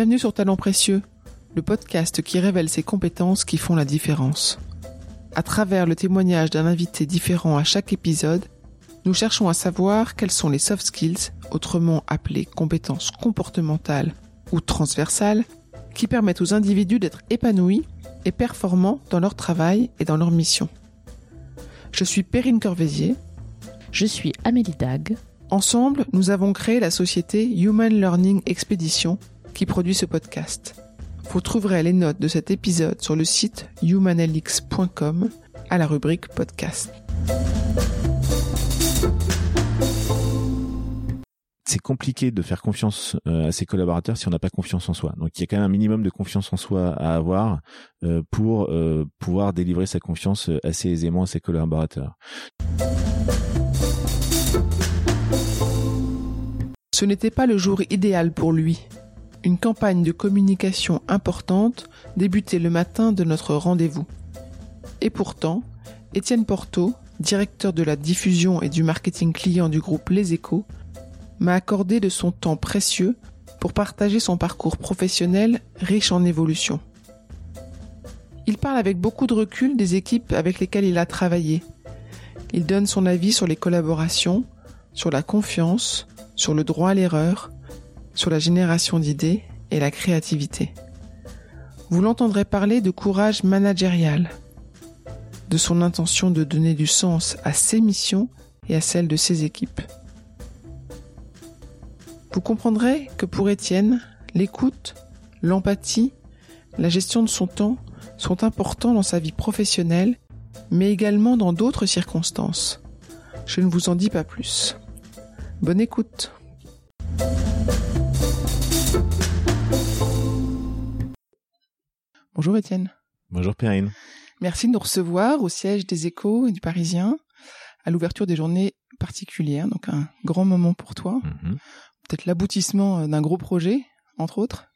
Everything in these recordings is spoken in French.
Bienvenue sur Talents Précieux, le podcast qui révèle ces compétences qui font la différence. À travers le témoignage d'un invité différent à chaque épisode, nous cherchons à savoir quels sont les soft skills, autrement appelés compétences comportementales ou transversales, qui permettent aux individus d'être épanouis et performants dans leur travail et dans leur mission. Je suis Perrine Corvézier. Je suis Amélie Dag. Ensemble, nous avons créé la société Human Learning Expedition qui produit ce podcast. Vous trouverez les notes de cet épisode sur le site humanlx.com à la rubrique podcast. c'est compliqué de faire confiance euh, à ses collaborateurs si on n'a pas confiance en soi. Donc il y a quand même un minimum de confiance en soi à avoir euh, pour euh, pouvoir délivrer sa confiance assez aisément à ses collaborateurs. Ce n'était pas le jour idéal pour lui. Une campagne de communication importante débutait le matin de notre rendez-vous. Et pourtant, Étienne Porto, directeur de la diffusion et du marketing client du groupe Les Échos, m'a accordé de son temps précieux pour partager son parcours professionnel riche en évolution. Il parle avec beaucoup de recul des équipes avec lesquelles il a travaillé. Il donne son avis sur les collaborations, sur la confiance, sur le droit à l'erreur, sur la génération d'idées et la créativité. Vous l'entendrez parler de courage managérial, de son intention de donner du sens à ses missions et à celles de ses équipes. Vous comprendrez que pour Étienne, l'écoute, l'empathie, la gestion de son temps sont importants dans sa vie professionnelle, mais également dans d'autres circonstances. Je ne vous en dis pas plus. Bonne écoute. Bonjour Étienne. Bonjour Perrine. Merci de nous recevoir au siège des échos et du Parisien à l'ouverture des journées particulières, donc un grand moment pour toi. Mhm peut-être l'aboutissement euh, d'un gros projet, entre autres.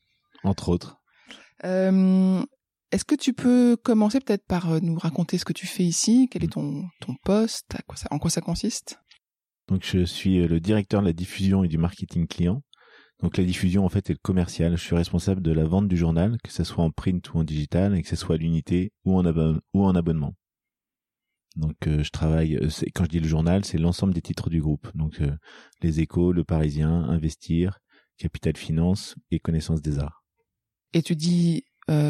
Entre autres. Euh, est-ce que tu peux commencer peut-être par euh, nous raconter ce que tu fais ici? Quel est ton, ton poste? En quoi ça consiste? Donc je suis le directeur de la diffusion et du marketing client. Donc la diffusion en fait est le commercial. Je suis responsable de la vente du journal, que ce soit en print ou en digital, et que ce soit à l'unité ou en, ou en abonnement. Donc je travaille, quand je dis le journal, c'est l'ensemble des titres du groupe. Donc les échos, le Parisien, Investir, Capital Finance et Connaissance des Arts. Et tu dis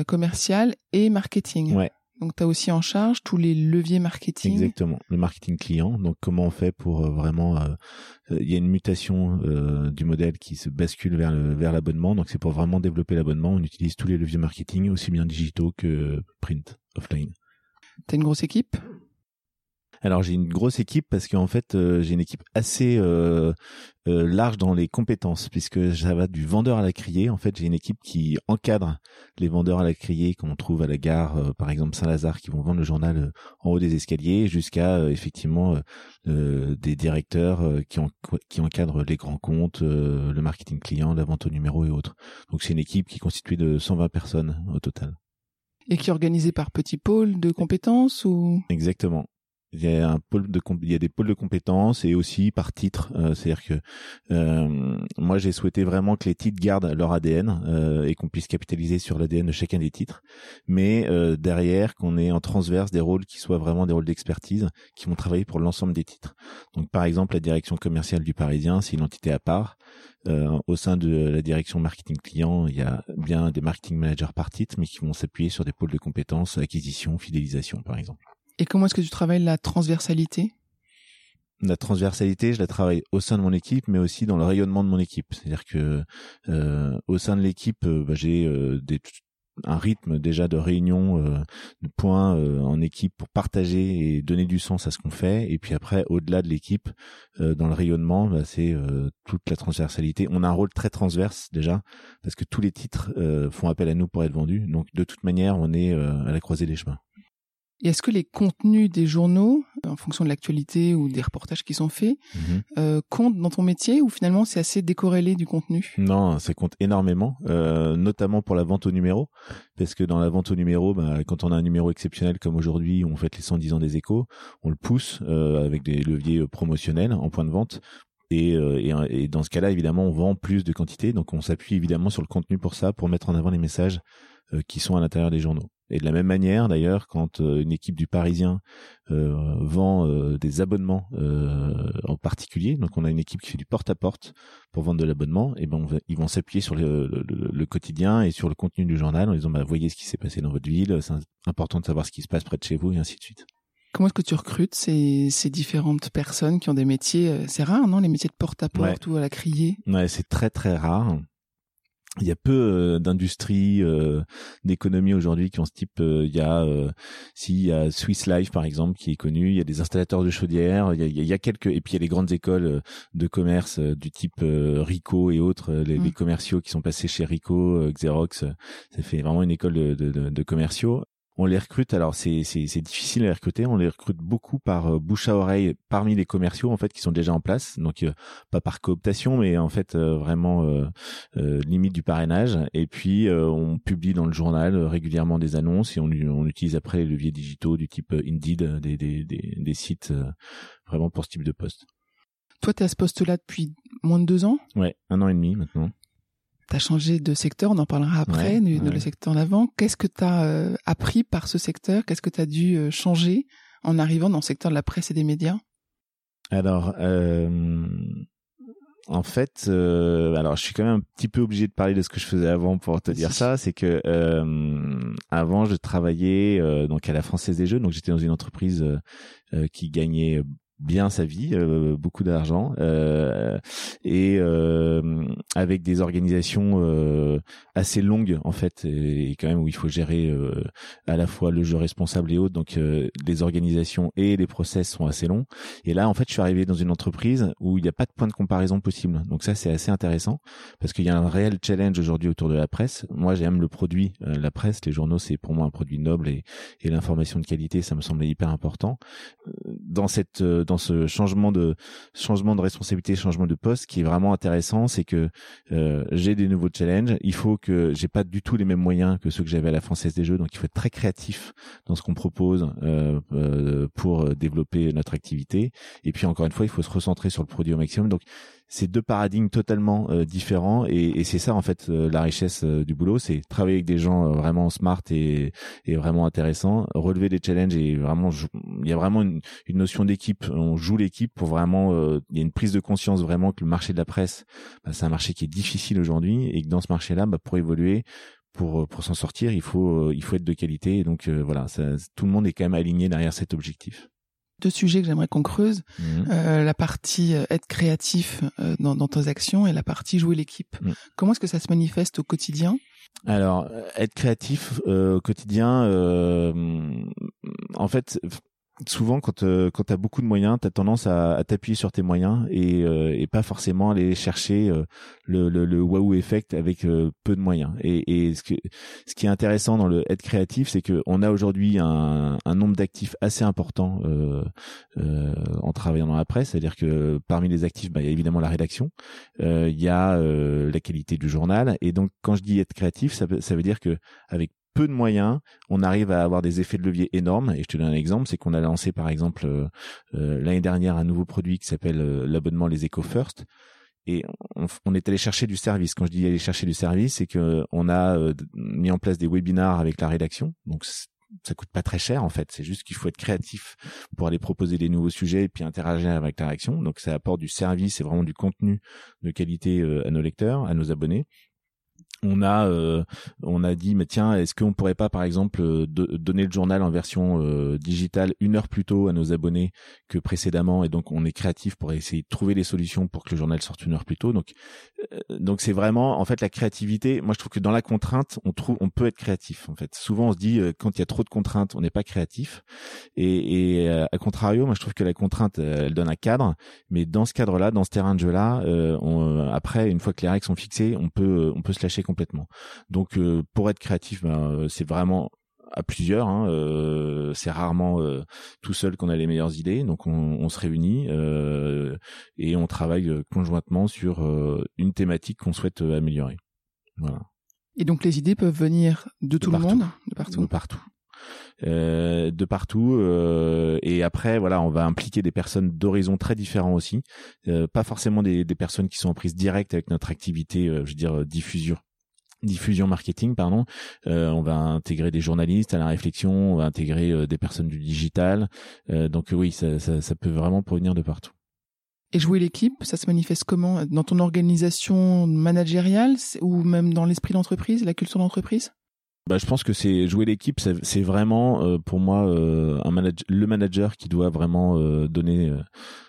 commercial et marketing. Ouais. Donc tu as aussi en charge tous les leviers marketing. Exactement, le marketing client. Donc comment on fait pour vraiment il y a une mutation du modèle qui se bascule vers le vers l'abonnement. Donc c'est pour vraiment développer l'abonnement, on utilise tous les leviers marketing aussi bien digitaux que print, offline. Tu as une grosse équipe? Alors j'ai une grosse équipe parce qu'en fait euh, j'ai une équipe assez euh, euh, large dans les compétences puisque ça va du vendeur à la criée. En fait j'ai une équipe qui encadre les vendeurs à la criée qu'on trouve à la gare, par exemple Saint-Lazare, qui vont vendre le journal en haut des escaliers, jusqu'à effectivement des directeurs qui, qui encadrent les grands comptes, le marketing client, la vente au numéro et autres. Donc c'est une équipe qui est constituée de 120 personnes au total. Et qui est organisée par petits pôles de compétences ou? Exactement. Il y a un pôle de il y a des pôles de compétences et aussi par titre. Euh, c'est-à-dire que euh, moi j'ai souhaité vraiment que les titres gardent leur ADN euh, et qu'on puisse capitaliser sur l'ADN de chacun des titres, mais euh, derrière qu'on ait en transverse des rôles qui soient vraiment des rôles d'expertise qui vont travailler pour l'ensemble des titres. Donc par exemple la direction commerciale du Parisien, c'est une entité à part. Euh, au sein de la direction marketing client, il y a bien des marketing managers par titre, mais qui vont s'appuyer sur des pôles de compétences, acquisition, fidélisation, par exemple. Et comment est-ce que tu travailles la transversalité? La transversalité, je la travaille au sein de mon équipe, mais aussi dans le rayonnement de mon équipe. C'est-à-dire que euh, au sein de l'équipe, euh, bah, j'ai euh, un rythme déjà de réunion, de points en équipe pour partager et donner du sens à ce qu'on fait. Et puis après, au-delà de l'équipe, dans le rayonnement, bah, c'est toute la transversalité. On a un rôle très transverse déjà, parce que tous les titres font appel à nous pour être vendus. Donc de toute manière, on est à la croisée des chemins. Et est-ce que les contenus des journaux, en fonction de l'actualité ou des reportages qui sont faits, mhm. euh, comptent dans ton métier ou finalement c'est assez décorrélé du contenu? Non, ça compte énormément, euh, notamment pour la vente au numéro, parce que dans la vente au numéro, bah, quand on a un numéro exceptionnel comme aujourd'hui, on fait les 110 ans des échos, on le pousse euh, avec des leviers promotionnels en point de vente Et, et, dans ce cas-là, évidemment, on vend plus de quantité, donc on s'appuie évidemment sur le contenu pour ça, pour mettre en avant les messages qui sont à l'intérieur des journaux. Et de la même manière, d'ailleurs, quand euh, une équipe du Parisien euh, vend euh, des abonnements en particulier, donc on a une équipe qui fait du porte-à-porte pour vendre de l'abonnement, et ben ils vont s'appuyer sur le, quotidien et sur le contenu du journal en disant bah, voyez ce qui s'est passé dans votre ville, c'est important de savoir ce qui se passe près de chez vous et ainsi de suite. Comment est-ce que tu recrutes ces, ces différentes personnes qui ont des métiers C'est rare, non Les métiers de porte-à-porte ou à la criée? Ouais, c'est très très rare il y a peu euh, d'industries euh, d'économie aujourd'hui qui ont ce type euh, il y a s'il y a Swiss Life par exemple qui est connu il y a des installateurs de chaudières il y a, il y a quelques et puis il y a les grandes écoles de commerce du type Rico et autres les, les, mmh. commerciaux qui sont passés chez Rico Xerox ça fait vraiment une école de, de, de commerciaux on les recrute. Alors c'est c'est difficile à les recruter. On les recrute beaucoup par euh, bouche à oreille parmi les commerciaux en fait qui sont déjà en place. Donc euh, pas par cooptation, mais en fait euh, vraiment limite du parrainage. Et puis on publie dans le journal régulièrement des annonces et on, on utilise après les leviers digitaux du type Indeed, des des des, des sites vraiment pour ce type de poste. Toi, tu es à ce poste-là depuis moins de deux ans? Ouais, un an et demi maintenant. Tu as changé de secteur, on en parlera après, de, le secteur d'avant. Qu'est-ce que tu as euh, appris par ce secteur? Qu'est-ce que tu as dû euh, changer en arrivant dans le secteur de la presse et des médias? Alors, euh, en fait, alors je suis quand même un petit peu obligé de parler de ce que je faisais avant pour te dire ça. C'est que avant, je travaillais donc à la Française des Jeux, donc j'étais dans une entreprise qui gagnait bien sa vie, euh, beaucoup d'argent, euh, et euh, avec des organisations euh, assez longues en fait, et, quand même où il faut gérer euh, à la fois le jeu responsable et autres, donc les organisations et les process sont assez longs. Et là, en fait, je suis arrivé dans une entreprise où il n'y a pas de point de comparaison possible. Donc ça, c'est assez intéressant parce qu'il y a un réel challenge aujourd'hui autour de la presse. Moi, j'aime le produit, la presse, les journaux, c'est pour moi un produit noble et, et l'information de qualité, ça me semblait hyper important. Dans cette dans ce changement de changement de responsabilité, changement de poste, qui est vraiment intéressant, c'est que euh, j'ai des nouveaux challenges. Il faut que j'ai pas du tout les mêmes moyens que ceux que j'avais à la Française des Jeux, donc il faut être très créatif dans ce qu'on propose euh, euh, pour développer notre activité. Et puis encore une fois, il faut se recentrer sur le produit au maximum. Donc c'est deux paradigmes totalement euh, différents et, et c'est ça en fait euh, la richesse euh, du boulot, c'est travailler avec des gens vraiment smart et, et, vraiment intéressants, relever des challenges et vraiment il y a vraiment une, une notion d'équipe, on joue l'équipe pour vraiment il y a une prise de conscience vraiment que le marché de la presse bah, c'est un marché qui est difficile aujourd'hui et que dans ce marché-là bah, pour évoluer pour pour s'en sortir, il faut il faut être de qualité et donc voilà, ça, tout le monde est quand même aligné derrière cet objectif deux sujets que j'aimerais qu'on creuse. Mhm. Euh, la partie euh, être créatif euh, dans, dans, tes actions et la partie jouer l'équipe. Mhm. Comment est-ce que ça se manifeste au quotidien? Alors, être créatif au quotidien, en fait, souvent quand euh, quand t'as beaucoup de moyens, t'as tendance à, à t'appuyer sur tes moyens et, euh, et pas forcément aller chercher euh, le, le, le waouh effect avec euh, peu de moyens. Et, et ce, que, ce qui est intéressant dans le être créatif, c'est que on a aujourd'hui un, un nombre d'actifs assez important en travaillant dans la presse. C'est-à-dire que parmi les actifs, bah, il y a évidemment la rédaction, il y a la qualité du journal. Et donc quand je dis être créatif, ça, ça veut dire que avec peu de moyens, on arrive à avoir des effets de levier énormes. Et je te donne un exemple, c'est qu'on a lancé par exemple euh, euh, l'année dernière un nouveau produit qui s'appelle euh, l'abonnement les Eco First. Et on, est allé chercher du service. Quand je dis aller chercher du service, c'est que on a mis en place des webinars avec la rédaction. Donc ça coûte pas très cher en fait. C'est juste qu'il faut être créatif pour aller proposer des nouveaux sujets et puis interagir avec la rédaction. Donc ça apporte du service et vraiment du contenu de qualité à nos lecteurs, à nos abonnés on a euh, on a dit mais tiens est-ce qu'on pourrait pas par exemple euh, donner le journal en version euh, digitale une heure plus tôt à nos abonnés que précédemment et donc on est créatif pour essayer de trouver des solutions pour que le journal sorte une heure plus tôt. Donc donc c'est vraiment en fait la créativité. Moi je trouve que dans la contrainte on trouve on peut être créatif en fait. Souvent on se dit quand il y a trop de contraintes on n'est pas créatif. Et, et à contrario moi je trouve que la contrainte elle donne un cadre. Mais dans ce cadre là dans ce terrain de jeu là on, après une fois que les règles sont fixées on peut on peut se lâcher. Donc euh, pour être créatif, ben, euh, c'est vraiment à plusieurs. Hein, euh, c'est rarement tout seul qu'on a les meilleures idées. Donc on, se réunit et on travaille conjointement sur une thématique qu'on souhaite améliorer. Voilà. Et donc les idées peuvent venir de, tout le monde, de partout. De partout. de partout. et après, voilà, on va impliquer des personnes d'horizons très différents aussi, pas forcément des, des personnes qui sont en prise directe avec notre activité, je veux dire diffusion diffusion marketing pardon. Euh, on va intégrer des journalistes à la réflexion on va intégrer euh, des personnes du digital. Euh, donc oui ça, ça, ça, peut vraiment provenir de partout. Et jouer l'équipe ça se manifeste comment? Dans ton organisation managériale ou même dans l'esprit d'entreprise la culture d'entreprise? Bah, je pense que c'est jouer l'équipe, c'est vraiment pour moi un manager, le manager qui doit vraiment donner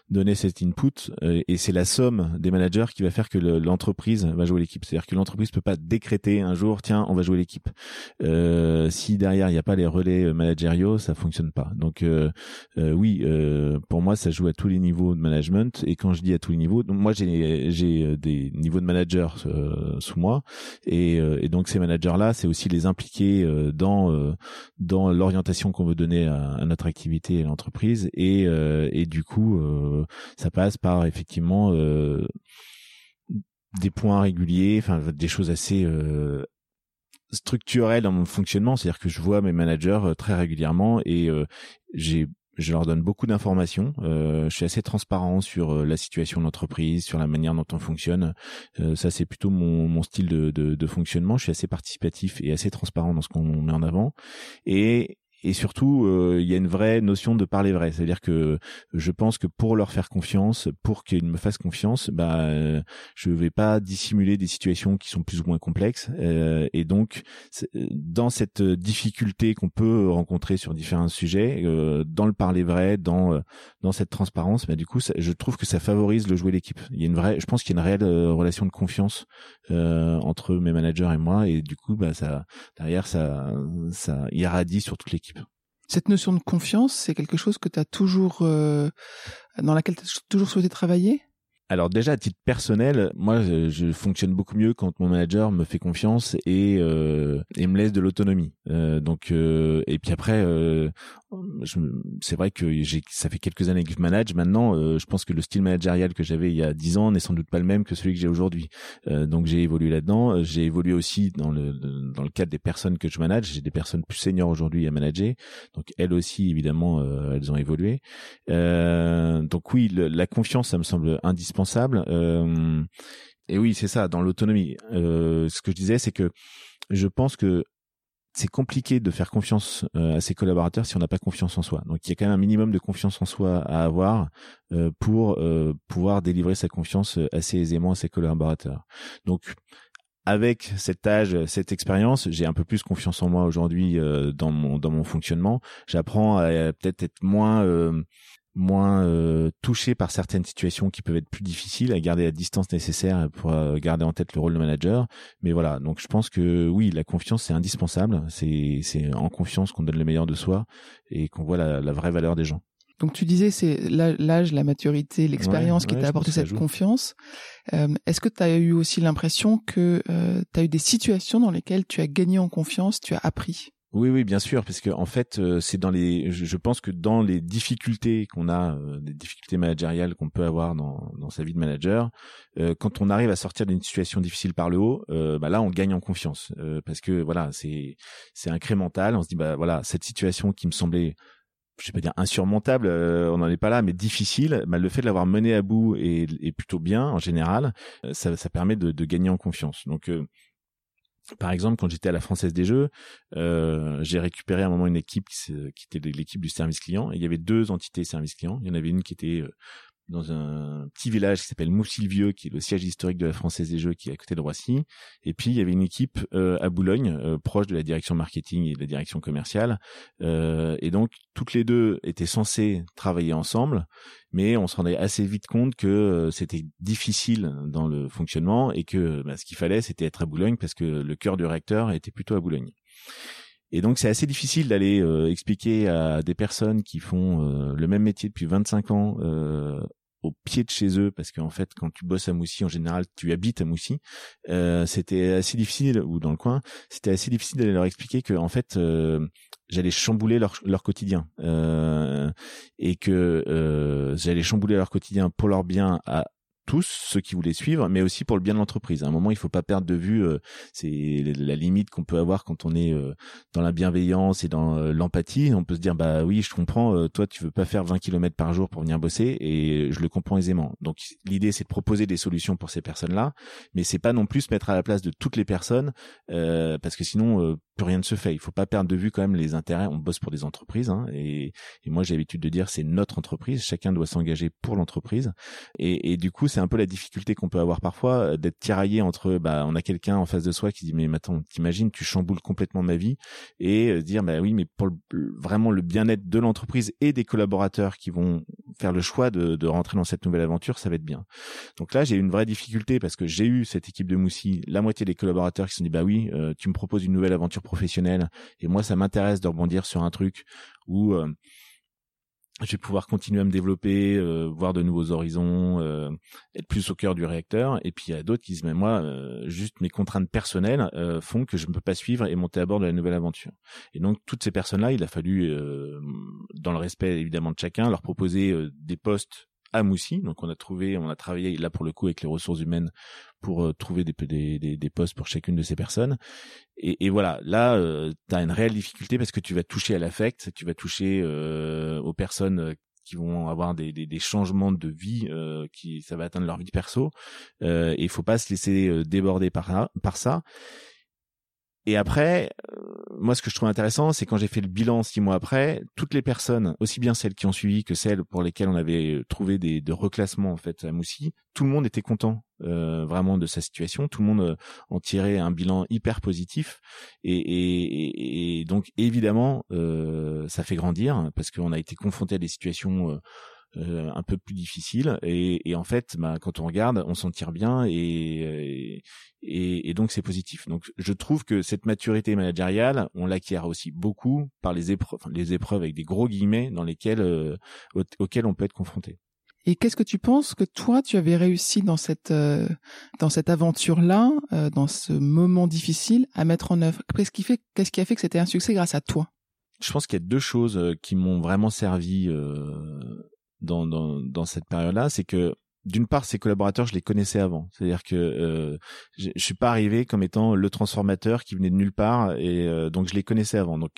donner cet input euh, et c'est la somme des managers qui va faire que l'entreprise va jouer l'équipe. C'est-à-dire que l'entreprise peut pas décréter un jour tiens on va jouer l'équipe. Euh, si derrière il n'y a pas les relais managériaux, ça fonctionne pas. Donc euh, euh oui, euh, pour moi ça joue à tous les niveaux de management et quand je dis à tous les niveaux, donc moi j'ai j'ai des niveaux de managers sous moi et, et, donc ces managers là c'est aussi les impliquer dans dans l'orientation qu'on veut donner à, à, notre activité et l'entreprise et et du coup euh, ça passe par effectivement euh, des points réguliers, enfin des choses assez euh, structurelles dans mon fonctionnement, c'est-à-dire que je vois mes managers très régulièrement et j'ai je leur donne beaucoup d'informations. je suis assez transparent sur la situation de l'entreprise, sur la manière dont on fonctionne. ça, c'est plutôt mon, mon style de, de, de, fonctionnement. Je suis assez participatif et assez transparent dans ce qu'on met en avant. Et et surtout euh, il y a une vraie notion de parler vrai. C'est-à-dire que je pense que pour leur faire confiance pour qu'ils me fassent confiance bah euh, je vais pas dissimuler des situations qui sont plus ou moins complexes. Euh, et donc dans cette difficulté qu'on peut rencontrer sur différents sujets dans le parler vrai dans dans cette transparence bah du coup je trouve que ça favorise le jouer l'équipe il y a une vraie je pense qu'il y a une réelle relation de confiance entre mes managers et moi. Et du coup bah ça derrière ça ça irradie sur toute l'équipe cette notion de confiance, c'est quelque chose que tu as toujours euh, dans laquelle tu as toujours souhaité travailler? Alors déjà à titre personnel, moi je, fonctionne beaucoup mieux quand mon manager me fait confiance et euh, et me laisse de l'autonomie. Euh, donc euh, et puis après, euh, c'est vrai que j'ai ça fait quelques années que je manage. Maintenant, euh, je pense que le style managérial que j'avais il y a dix ans n'est sans doute pas le même que celui que j'ai aujourd'hui. Euh, donc j'ai évolué là-dedans. J'ai évolué aussi dans le dans le cadre des personnes que je manage. J'ai des personnes plus seniors aujourd'hui à manager. Donc elles aussi évidemment elles ont évolué. donc oui, la confiance ça me semble indispensable Euh, et oui, c'est ça, dans l'autonomie. Euh, ce que je disais, c'est que je pense que c'est compliqué de faire confiance euh, à ses collaborateurs si on n'a pas confiance en soi. Donc il y a quand même un minimum de confiance en soi à avoir pour pouvoir délivrer sa confiance assez aisément à ses collaborateurs. Donc avec cet âge, cette expérience, j'ai un peu plus confiance en moi aujourd'hui dans mon dans mon fonctionnement. J'apprends à peut-être être moins moins euh, touché par certaines situations qui peuvent être plus difficiles à garder la distance nécessaire pour euh, garder en tête le rôle de manager. Mais voilà donc je pense que oui la confiance c'est indispensable. C'est c'est en confiance qu'on donne le meilleur de soi et qu'on voit la, la vraie valeur des gens. Donc tu disais c'est l'âge, la maturité, l'expérience qui t'a apporté cette confiance. Euh, est-ce que tu as eu aussi l'impression que euh, tu as eu des situations dans lesquelles tu as gagné en confiance, tu as appris? Oui, oui, bien sûr, parce que en fait, euh, c'est dans les, je pense que dans les difficultés qu'on a, euh, des difficultés managériales qu'on peut avoir dans, dans sa vie de manager, euh, quand on arrive à sortir d'une situation difficile par le haut, bah là, on gagne en confiance, parce que voilà, c'est c'est incrémental. On se dit bah voilà, cette situation qui me semblait je vais pas dire insurmontable, on n'en est pas là, mais difficile. Bah, le fait de l'avoir mené à bout et, plutôt bien en général, ça, ça permet de, de, gagner en confiance. Donc par exemple, quand j'étais à la Française des Jeux, euh, j'ai récupéré à un moment une équipe qui, qui était l'équipe du service client. Et il y avait deux entités service client. Il y en avait une qui était euh, dans un petit village qui s'appelle Moussilvieux, qui est le siège historique de la Française des Jeux, qui est à côté de Roissy. Et puis il y avait une équipe euh, à Boulogne, euh, proche de la direction marketing et de la direction commerciale. Euh, et donc toutes les deux étaient censées travailler ensemble, mais on se rendait assez vite compte que c'était difficile dans le fonctionnement et que bah, ce qu'il fallait, c'était être à Boulogne parce que le cœur du réacteur était plutôt à Boulogne. Et donc c'est assez difficile d'aller euh, expliquer à des personnes qui font euh, le même métier depuis 25 ans euh, au pied de chez eux, parce qu'en fait quand tu bosses à Moussy en général tu habites à Moussy, c'était assez difficile ou dans le coin, c'était assez difficile d'aller leur expliquer que en fait j'allais chambouler leur, leur quotidien. Et que j'allais chambouler leur quotidien pour leur bien à tous ceux qui voulaient suivre, mais aussi pour le bien de l'entreprise. À un moment, il faut pas perdre de vue, euh, c'est la limite qu'on peut avoir quand on est euh, dans la bienveillance et dans euh, l'empathie. On peut se dire, bah oui, je comprends, toi, tu veux pas faire 20 km par jour pour venir bosser, et je le comprends aisément. Donc, l'idée, c'est de proposer des solutions pour ces personnes-là, mais c'est pas non plus se mettre à la place de toutes les personnes, parce que sinon, plus rien ne se fait. Il faut pas perdre de vue quand même les intérêts. On bosse pour des entreprises, hein, et, moi, j'ai l'habitude de dire, c'est notre entreprise. Chacun doit s'engager pour l'entreprise, et, et du coup, c'est un peu la difficulté qu'on peut avoir parfois euh, d'être tiraillé entre bah on a quelqu'un en face de soi qui dit mais attends t'imagines tu chamboules complètement ma vie et euh, dire bah oui mais pour vraiment le bien-être de l'entreprise et des collaborateurs qui vont faire le choix de, de rentrer dans cette nouvelle aventure ça va être bien donc là j'ai une vraie difficulté parce que j'ai eu cette équipe de Moussi la moitié des collaborateurs qui se sont dit bah oui euh, tu me proposes une nouvelle aventure professionnelle et moi ça m'intéresse de rebondir sur un truc où je vais pouvoir continuer à me développer, euh, voir de nouveaux horizons, euh, être plus au cœur du réacteur. Et puis il y a d'autres qui disent mais moi, euh, juste mes contraintes personnelles font que je ne peux pas suivre et monter à bord de la nouvelle aventure. Et donc toutes ces personnes-là, il a fallu, dans le respect évidemment de chacun, leur proposer des postes à. Donc on a trouvé, on a travaillé là pour le coup avec les ressources humaines pour euh, trouver des, des, des, postes pour chacune de ces personnes. Et, et voilà, là, euh, tu as une réelle difficulté parce que tu vas toucher à l'affect, tu vas toucher euh, aux personnes qui vont avoir des, des, des changements de vie, qui ça va atteindre leur vie perso. et il faut pas se laisser déborder par, par ça. Et après, euh, moi, ce que je trouve intéressant, c'est quand j'ai fait le bilan six mois après, toutes les personnes, aussi bien celles qui ont suivi que celles pour lesquelles on avait trouvé des de reclassements en fait à Moussi, tout le monde était content euh, vraiment de sa situation. Tout le monde euh, en tirait un bilan hyper positif. Et, et, et donc évidemment, euh, ça fait grandir parce qu'on a été confronté à des situations euh, un peu plus difficile. Et, et en fait bah, quand on regarde on s'en tire bien et, et, et donc c'est positif. Donc je trouve que cette maturité managériale on l'acquiert aussi beaucoup par les épreuves les épreuves avec des gros guillemets dans lesquelles euh, auxquelles on peut être confronté. Et qu'est-ce que tu penses que toi tu avais réussi dans cette euh, dans cette aventure là dans ce moment difficile à mettre en œuvre? Qu'est-ce qui fait qu'est-ce qui a fait que c'était un succès grâce à toi? Je pense qu'il y a deux choses qui m'ont vraiment servi dans, cette période-là, c'est que d'une part, ces collaborateurs, je les connaissais avant. C'est-à-dire que euh, je, je suis pas arrivé comme étant le transformateur qui venait de nulle part, et euh, donc je les connaissais avant. Donc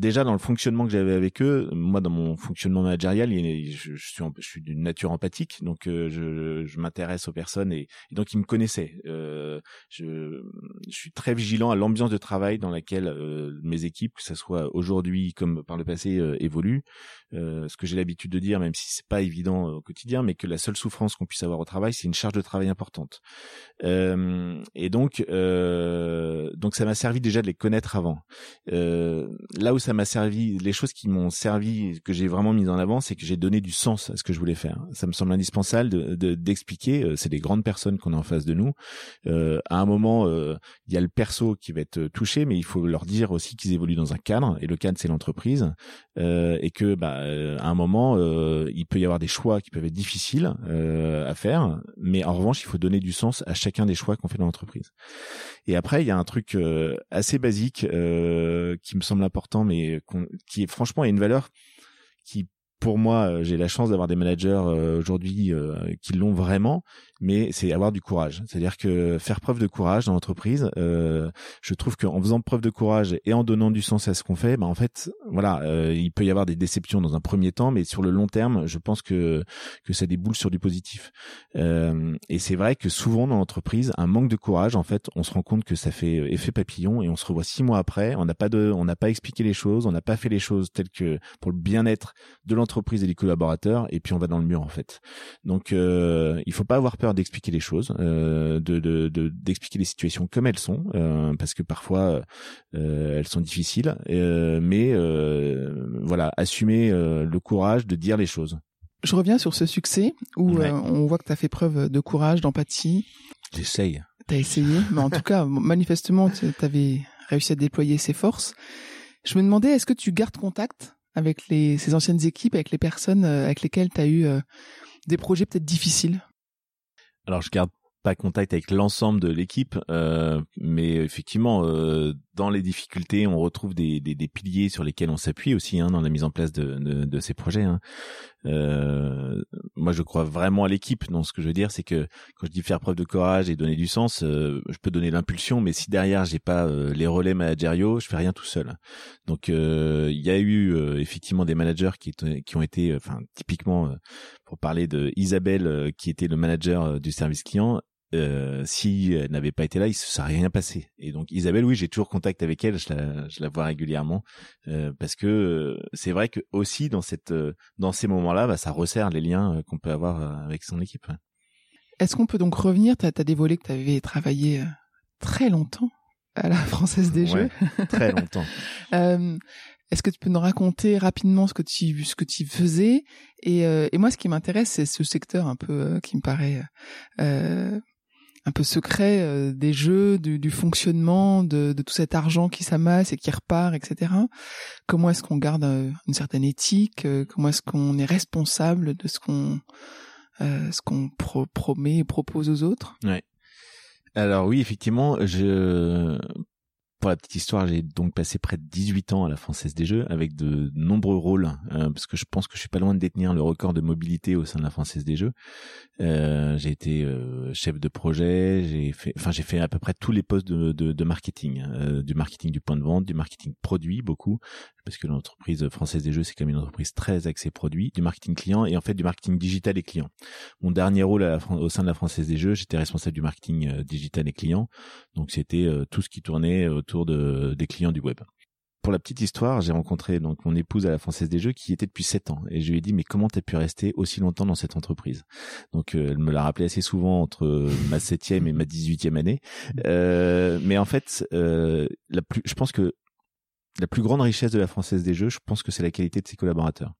déjà dans le fonctionnement que j'avais avec eux, moi dans mon fonctionnement managérial, je, suis d'une nature empathique, donc euh, je, m'intéresse aux personnes et, donc ils me connaissaient. Euh, je, suis très vigilant à l'ambiance de travail dans laquelle euh, mes équipes, que ce soit aujourd'hui comme par le passé, évoluent. Ce que j'ai l'habitude de dire, même si c'est pas évident au quotidien, mais que la seule souffrance qu'on puisse avoir au travail, c'est une charge de travail importante. et donc donc ça m'a servi déjà de les connaître avant. là où m'a servi, les choses qui m'ont servi, que j'ai vraiment mis en avant, c'est que j'ai donné du sens à ce que je voulais faire. Ça me semble indispensable de d'expliquer. Euh, c'est des grandes personnes qu'on a en face de nous. Euh, à un moment, euh, il y a le perso qui va être touché, mais il faut leur dire aussi qu'ils évoluent dans un cadre, et le cadre c'est l'entreprise, et que bah, à un moment, il peut y avoir des choix qui peuvent être difficiles à faire, mais en revanche, il faut donner du sens à chacun des choix qu'on fait dans l'entreprise. Et après, il y a un truc assez basique qui me semble important mais qui est franchement a une valeur qui pour moi, j'ai la chance d'avoir des managers aujourd'hui qui l'ont vraiment mais c'est avoir du courage. C'est-à-dire que faire preuve de courage dans l'entreprise, euh, je trouve qu'en faisant preuve de courage et en donnant du sens à ce qu'on fait, bah en fait, voilà, euh, il peut y avoir des déceptions dans un premier temps, mais sur le long terme, je pense que que ça déboule sur du positif. Euh, et c'est vrai que souvent dans l'entreprise, un manque de courage, en fait, on se rend compte que ça fait effet papillon et on se revoit six mois après, on n'a pas de, on n'a pas expliqué les choses, on n'a pas fait les choses telles que pour le bien-être de l'entreprise et des collaborateurs, et puis on va dans le mur en fait. Donc, euh, il faut pas avoir peur d'expliquer les choses, euh, de d'expliquer les situations comme elles sont, euh, parce que parfois euh, elles sont difficiles, mais voilà, assumer le courage de dire les choses. Je reviens sur ce succès où on voit que tu as fait preuve de courage, d'empathie. J'essaye. Tu as essayé, mais en tout cas, manifestement, tu avais réussi à déployer ces forces. Je me demandais, est-ce que tu gardes contact avec les, ces anciennes équipes, avec les personnes avec lesquelles tu as eu des projets peut-être difficiles? Alors je garde pas contact avec l'ensemble de l'équipe, euh, mais effectivement, euh, dans les difficultés, on retrouve des, des, des piliers sur lesquels on s'appuie aussi hein, dans la mise en place de, de, de ces projets. Hein. Euh, moi, je crois vraiment à l'équipe. Donc, ce que je veux dire, c'est que quand je dis faire preuve de courage et donner du sens, euh, je peux donner l'impulsion, mais si derrière j'ai pas euh, les relais managériaux, je fais rien tout seul. Donc, il y a eu effectivement des managers qui, qui ont été, enfin, typiquement pour parler de Isabelle, qui était le manager du service client, euh, si elle n'avait pas été là, il se serait rien passé. Et donc Isabelle, oui, j'ai toujours contact avec elle, je la, je la vois régulièrement euh, parce que euh, c'est vrai que aussi dans cette, euh, dans ces moments-là, bah, ça resserre les liens qu'on peut avoir avec son équipe. Est-ce qu'on peut donc revenir Tu as, as, dévoilé que tu avais travaillé très longtemps à la Française des Jeux. très longtemps. Est-ce que tu peux nous raconter rapidement ce que tu ce que tu faisais? Et, et moi ce qui m'intéresse c'est ce secteur un peu qui me paraît euh, un peu secret euh, des jeux, du, du fonctionnement de, de, tout cet argent qui s'amasse et qui repart, etc. Comment est-ce qu'on garde euh, une certaine éthique? Euh, Comment est-ce qu'on est responsable de ce qu'on ce qu'on promet et propose aux autres? Ouais. Alors oui, effectivement, je pour la petite histoire, j'ai donc passé près de 18 ans à la Française des Jeux avec de nombreux rôles, euh, parce que je pense que je suis pas loin de détenir le record de mobilité au sein de la Française des Jeux. Euh, j'ai été euh, chef de projet, j'ai fait, enfin j'ai fait à peu près tous les postes de, de, de marketing, euh, du marketing du point de vente, du marketing produit beaucoup, parce que l'entreprise Française des Jeux c'est quand même une entreprise très axée produit, du marketing client et en fait du marketing digital et client. Mon dernier rôle au sein de la Française des Jeux, j'étais responsable du marketing digital et client, donc c'était tout ce qui tournait autour de, des clients du web. Pour la petite histoire, j'ai rencontré donc mon épouse à la Française des Jeux qui était depuis 7 ans et je lui ai dit mais comment t'as pu rester aussi longtemps dans cette entreprise? Donc euh, elle me l'a rappelé assez souvent entre ma septième et ma dix-huitième année. Euh, mais en fait, euh, la plus, je pense que la plus grande richesse de la Française des Jeux, je pense que c'est la qualité de ses collaborateurs.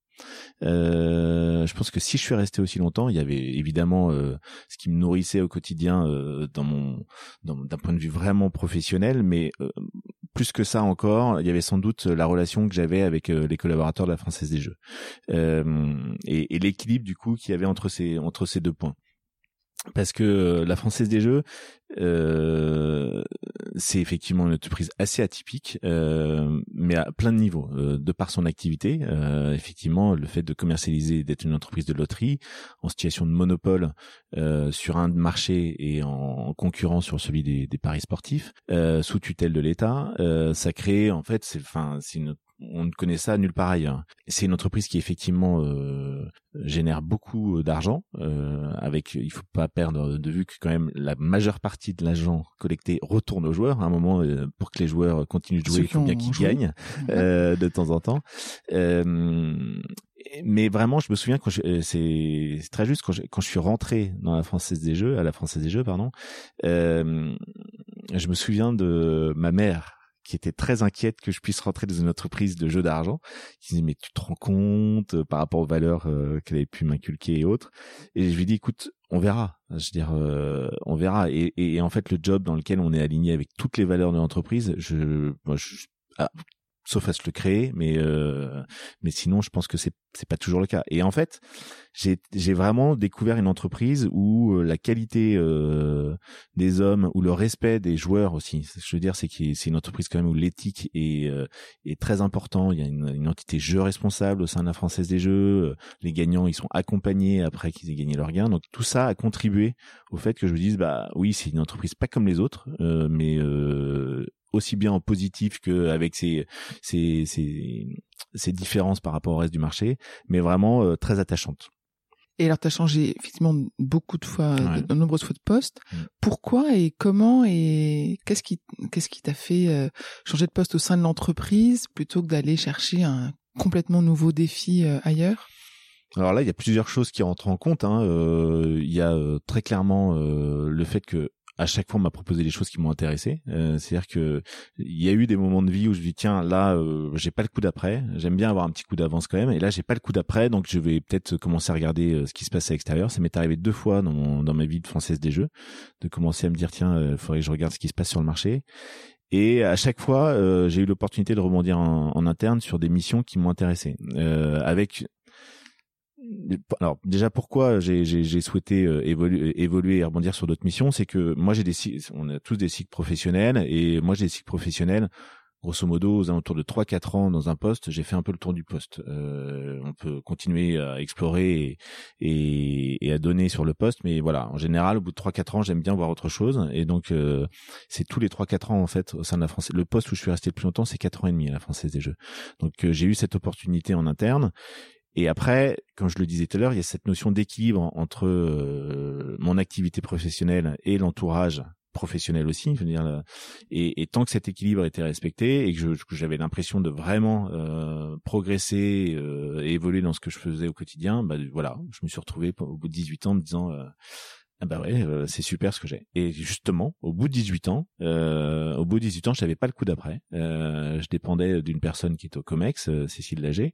Euh, je pense que si je suis resté aussi longtemps, il y avait évidemment euh, ce qui me nourrissait au quotidien euh, d'un point de vue vraiment professionnel, mais plus que ça encore, il y avait sans doute la relation que j'avais avec les collaborateurs de la Française des Jeux et, et l'équilibre du coup qu'il y avait entre ces entre ces deux points parce que la Française des Jeux, euh, c'est effectivement une entreprise assez atypique, euh, mais à plein de niveaux, euh, de par son activité. Euh, effectivement, le fait de commercialiser, d'être une entreprise de loterie en situation de monopole euh, sur un marché et en, concurrence sur celui des, des paris sportifs, sous tutelle de l'État, ça crée en fait, c'est, enfin, c'est une on ne connaît ça nulle part ailleurs. C'est une entreprise qui effectivement euh, génère beaucoup d'argent. Euh, avec, il faut pas perdre de vue que quand même la majeure partie de l'argent collecté retourne aux joueurs. À un moment, euh, pour que les joueurs continuent de jouer, il faut bien qu'ils gagnent euh, de temps en temps. mais vraiment, je me souviens quand c'est très juste quand je, quand je suis rentré dans la Française des Jeux, à la Française des Jeux, pardon. je me souviens de ma mère qui était très inquiète que je puisse rentrer dans une entreprise de jeux d'argent, qui disait mais tu te rends compte euh, par rapport aux valeurs euh, qu'elle avait pu m'inculquer et autres. Et je lui dis écoute, on verra. Je veux dire, euh, on verra. Et, et, en fait, le job dans lequel on est aligné avec toutes les valeurs de l'entreprise, je, moi, je ah, sauf à se le créer, mais euh, mais sinon, je pense que c'est c'est pas toujours le cas. Et en fait, j'ai j'ai vraiment découvert une entreprise où euh, la qualité euh, des hommes, ou le respect des joueurs aussi. Je veux dire, c'est que c'est une entreprise quand même où l'éthique est euh, est très important. Il y a une, une, entité jeu responsable au sein de la Française des Jeux. Les gagnants, ils sont accompagnés après qu'ils aient gagné leur gain. Donc tout ça a contribué au fait que je me dise, bah oui, c'est une entreprise pas comme les autres, mais aussi bien en positif qu'avec ses, ses, ses, ses, différences par rapport au reste du marché, mais vraiment euh, très attachante. Et alors, tu as changé effectivement beaucoup de fois, de, nombreuses fois de poste. Mm. Pourquoi et comment et qu'est-ce qui qu'est-ce qui t'a fait euh, changer de poste au sein de l'entreprise plutôt que d'aller chercher un complètement nouveau défi euh, ailleurs? Alors là, il y a plusieurs choses qui rentrent en compte. Hein. il y a très clairement le fait que à chaque fois on m'a proposé des choses qui m'ont intéressé. Euh, C'est-à-dire que il y a eu des moments de vie où je dis tiens là euh, j'ai pas le coup d'après. J'aime bien avoir un petit coup d'avance quand même. Et là j'ai pas le coup d'après donc je vais peut-être commencer à regarder euh, ce qui se passe à l'extérieur. Ça m'est arrivé deux fois dans, mon, dans ma vie de française des jeux de commencer à me dire tiens il euh, faudrait que je regarde ce qui se passe sur le marché. Et à chaque fois, j'ai eu l'opportunité de rebondir en, en, interne sur des missions qui m'ont intéressé, avec alors déjà pourquoi j'ai souhaité évoluer, évoluer et rebondir sur d'autres missions, c'est que moi j'ai des on a tous des cycles professionnels et moi j'ai des cycles professionnels grosso modo aux de 3-4 ans dans un poste, j'ai fait un peu le tour du poste. Euh, on peut continuer à explorer et, à donner sur le poste, mais voilà, en général, au bout de 3-4 ans, j'aime bien voir autre chose. Et donc, euh, c'est tous les 3-4 ans en fait au sein de la France. Le poste où je suis resté le plus longtemps, c'est 4 ans et demi à la Française des Jeux. Donc, euh, j'ai eu cette opportunité en interne. Et après, comme je le disais tout à l'heure, il y a cette notion d'équilibre entre euh, mon activité professionnelle et l'entourage professionnel aussi, et, tant que cet équilibre était respecté et que, j'avais l'impression de vraiment euh, progresser euh, évoluer dans ce que je faisais au quotidien, bah voilà, je me suis retrouvé au bout de 18 ans me disant euh, ah bah ouais, euh, c'est super ce que j'ai. Et justement, au bout de 18 ans, euh, au bout de 18 ans, je n'avais pas le coup d'après. Euh, je dépendais d'une personne qui est au Comex, Cécile Lager.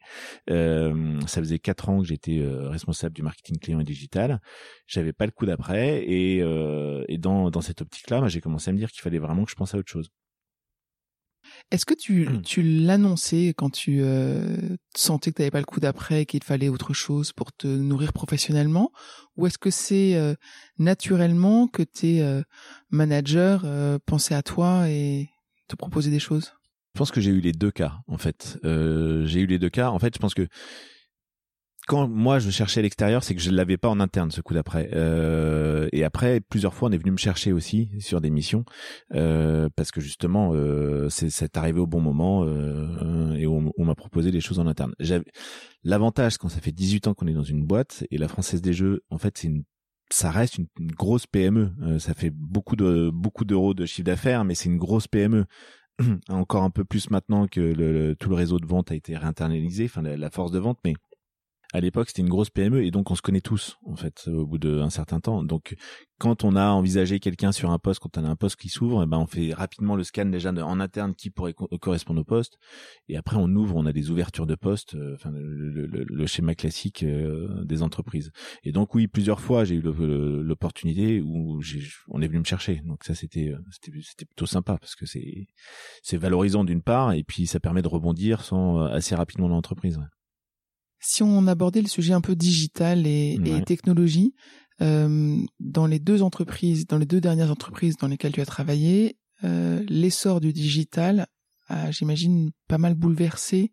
Ça faisait quatre ans que j'étais responsable du marketing client et digital. J'avais pas le coup d'après et, dans, dans cette optique-là, j'ai commencé à me dire qu'il fallait vraiment que je pense à autre chose. Est-ce que tu, mmh. tu l'annonçais quand tu euh, sentais que tu n'avais pas le coup d'après, qu'il fallait autre chose pour te nourrir professionnellement? Ou est-ce que c'est euh, naturellement que tes euh, managers pensaient à toi et te proposaient des choses? Je pense que j'ai eu les deux cas, en fait. j'ai eu les deux cas. En fait, je pense que quand moi je cherchais à l'extérieur, c'est que je l'avais pas en interne ce coup d'après. Euh, et après, plusieurs fois, on est venu me chercher aussi sur des missions euh, parce que justement, euh, c'est arrivé au bon moment euh, et on, on m'a proposé des choses en interne. L'avantage quand ça fait 18 ans qu'on est dans une boîte et la Française des Jeux, en fait, c'est une ça reste une, grosse PME. Euh, ça fait beaucoup de beaucoup d'euros de chiffre d'affaires, mais c'est une grosse PME. Encore un peu plus maintenant que le, tout le réseau de vente a été réinternalisé, enfin la force de vente, mais à l'époque c'était une grosse PME et donc on se connaît tous en fait au bout d'un certain temps. Donc quand on a envisagé quelqu'un sur un poste, quand on a un poste qui s'ouvre, eh ben on fait rapidement le scan déjà en interne qui pourrait correspondre au poste et après on ouvre, on a des ouvertures de postes, euh, enfin le, schéma classique euh, des entreprises. Et donc oui, plusieurs fois j'ai eu l'opportunité où on est venu me chercher. Donc ça c'était plutôt sympa parce que c'est valorisant d'une part et puis ça permet de rebondir sans euh, assez rapidement dans l'entreprise. Si on abordait le sujet un peu digital et, technologie, euh, dans les deux entreprises, dans les deux dernières entreprises dans lesquelles tu as travaillé, euh, l'essor du digital a, j'imagine, pas mal bouleversé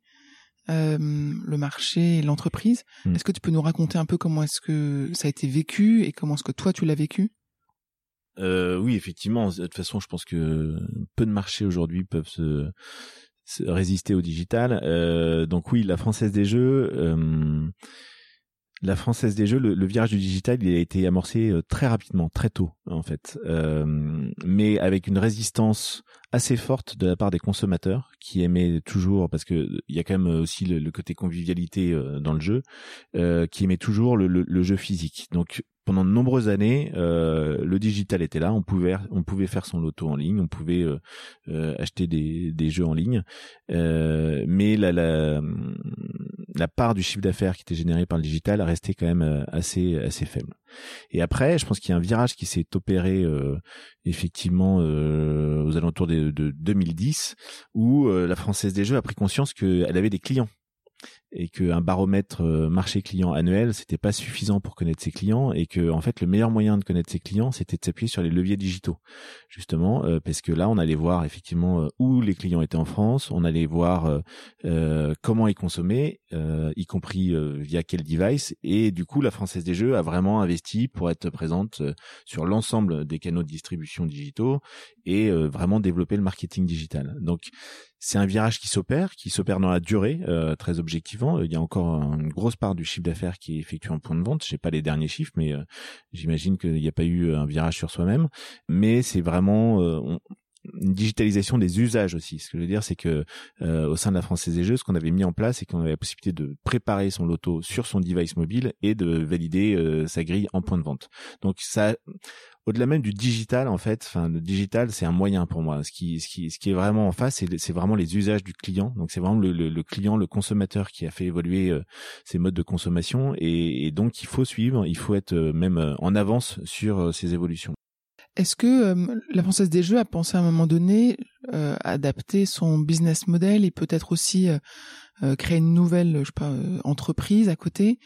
euh, le marché et l'entreprise. Hmm. Est-ce que tu peux nous raconter un peu comment est-ce que ça a été vécu et comment est-ce que toi tu l'as vécu? Oui, effectivement. De toute façon, je pense que peu de marchés aujourd'hui peuvent se résister au digital. Euh, donc oui, la Française des Jeux, euh, la Française des Jeux, le, virage du digital, il a été amorcé euh, très rapidement, très tôt en fait, mais avec une résistance assez forte de la part des consommateurs qui aimaient toujours parce que il y a quand même aussi le, côté convivialité dans le jeu qui aimait toujours le, le, jeu physique donc pendant de nombreuses années, euh, le digital était là. On pouvait, on pouvait faire son loto en ligne, on pouvait euh, euh, acheter des, des, jeux en ligne, mais la, la, la, part du chiffre d'affaires qui était généré par le digital restait quand même assez, assez faible. Et après, je pense qu'il y a un virage qui s'est opéré effectivement aux alentours de, de 2010, où la Française des Jeux a pris conscience qu'elle avait des clients et qu'un baromètre euh, marché client annuel c'était pas suffisant pour connaître ses clients et que en fait le meilleur moyen de connaître ses clients c'était de s'appuyer sur les leviers digitaux justement euh, parce que là on allait voir effectivement euh, où les clients étaient en France on allait voir comment ils consommaient y compris via quel device et du coup la française des jeux a vraiment investi pour être présente sur l'ensemble des canaux de distribution digitaux et vraiment développer le marketing digital donc c'est un virage qui s'opère, qui s'opère dans la durée, euh, très objectivement. Il y a encore une grosse part du chiffre d'affaires qui est effectué en point de vente. Je n'ai pas les derniers chiffres, mais euh, j'imagine qu'il n'y a pas eu un virage sur soi-même. Mais c'est vraiment euh, une digitalisation des usages aussi. Ce que je veux dire, c'est que au sein de la Française des Jeux, ce qu'on avait mis en place, c'est qu'on avait la possibilité de préparer son loto sur son device mobile et de valider sa grille en point de vente. Donc ça, au-delà même du digital en fait enfin le digital c'est un moyen pour moi ce qui ce qui ce qui est vraiment en face c'est vraiment les usages du client donc c'est vraiment le, le, client le consommateur qui a fait évoluer euh, ses modes de consommation et, et, donc il faut suivre il faut être euh, même euh, en avance sur ces évolutions est-ce que la Française des Jeux a pensé à un moment donné euh, adapter son business model et peut-être aussi créer une nouvelle, je sais pas, entreprise à côté